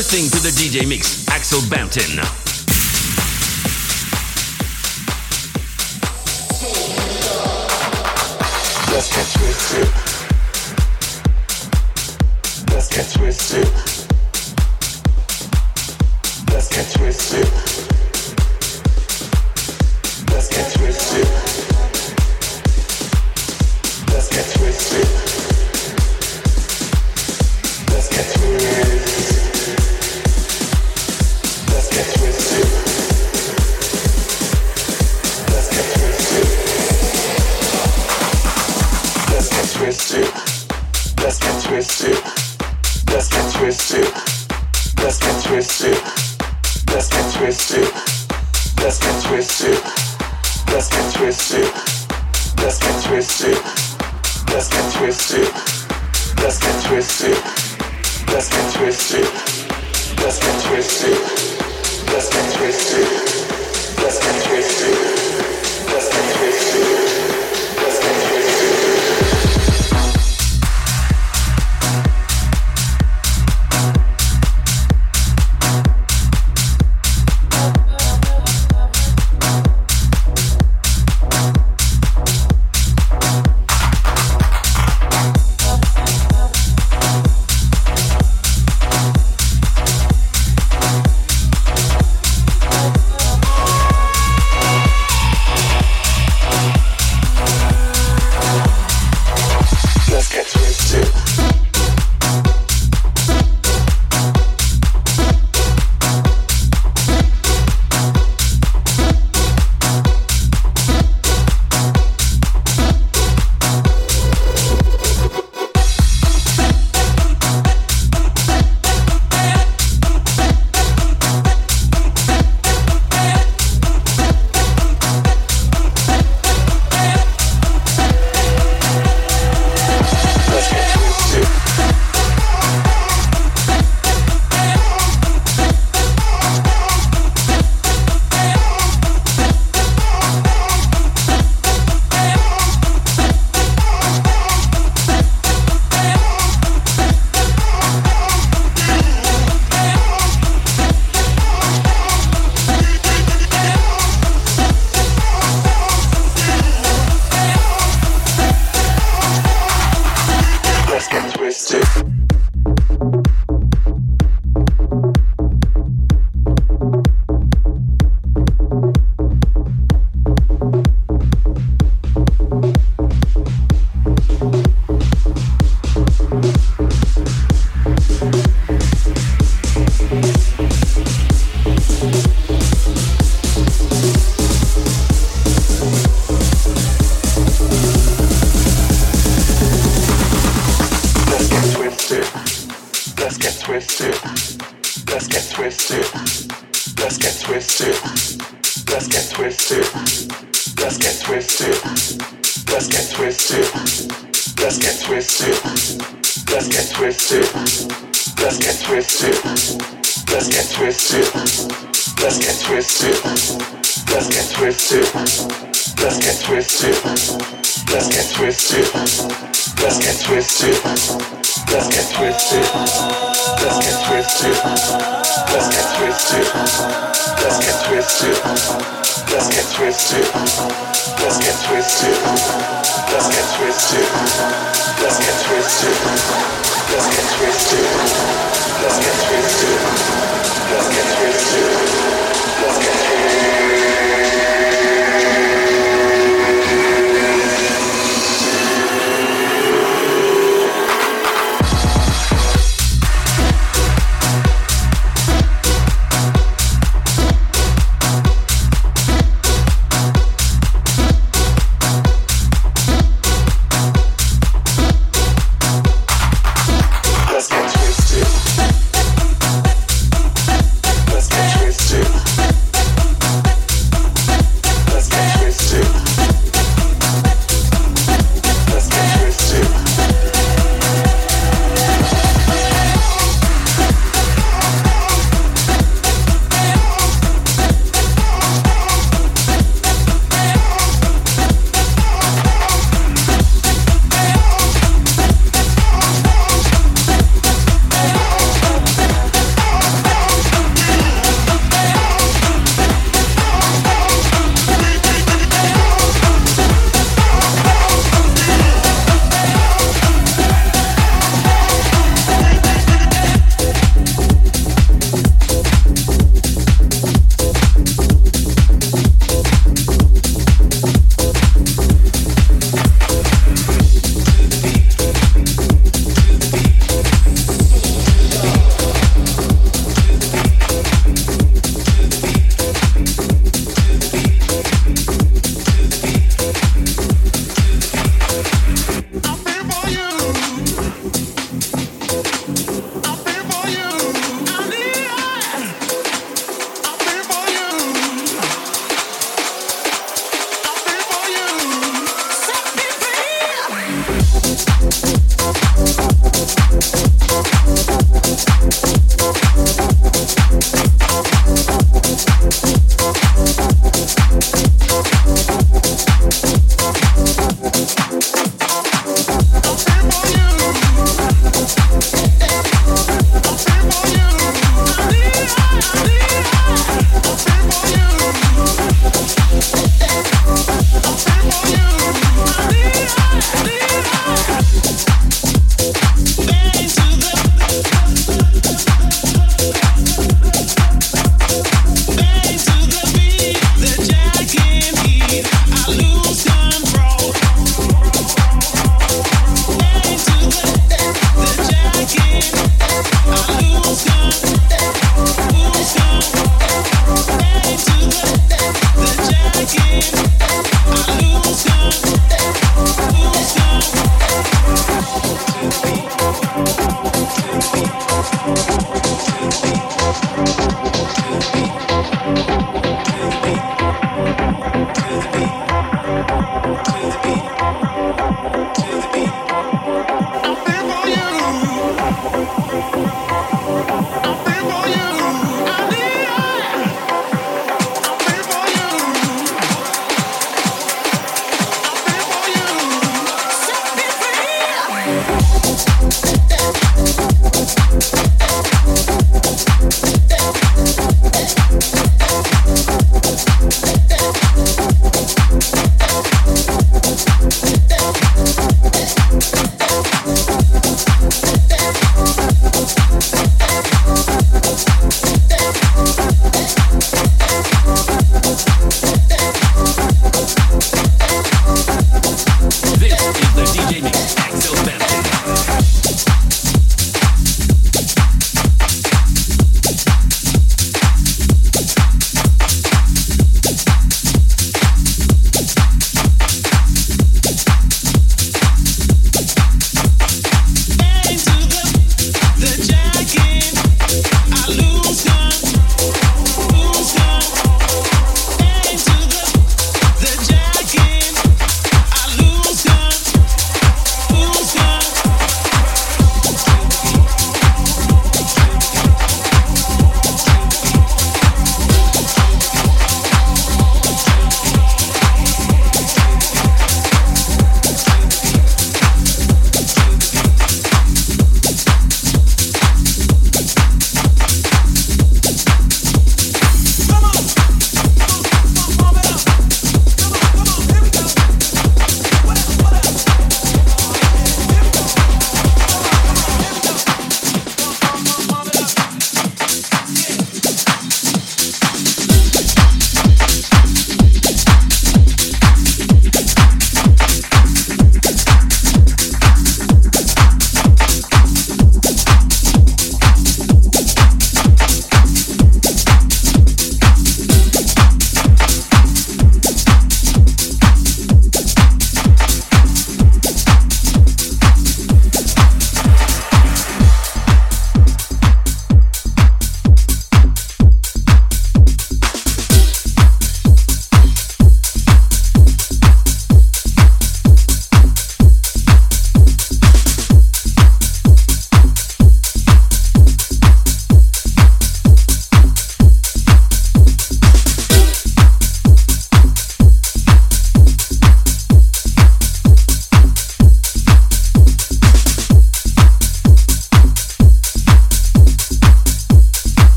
listening to the DJ Mix, Axel Bampton.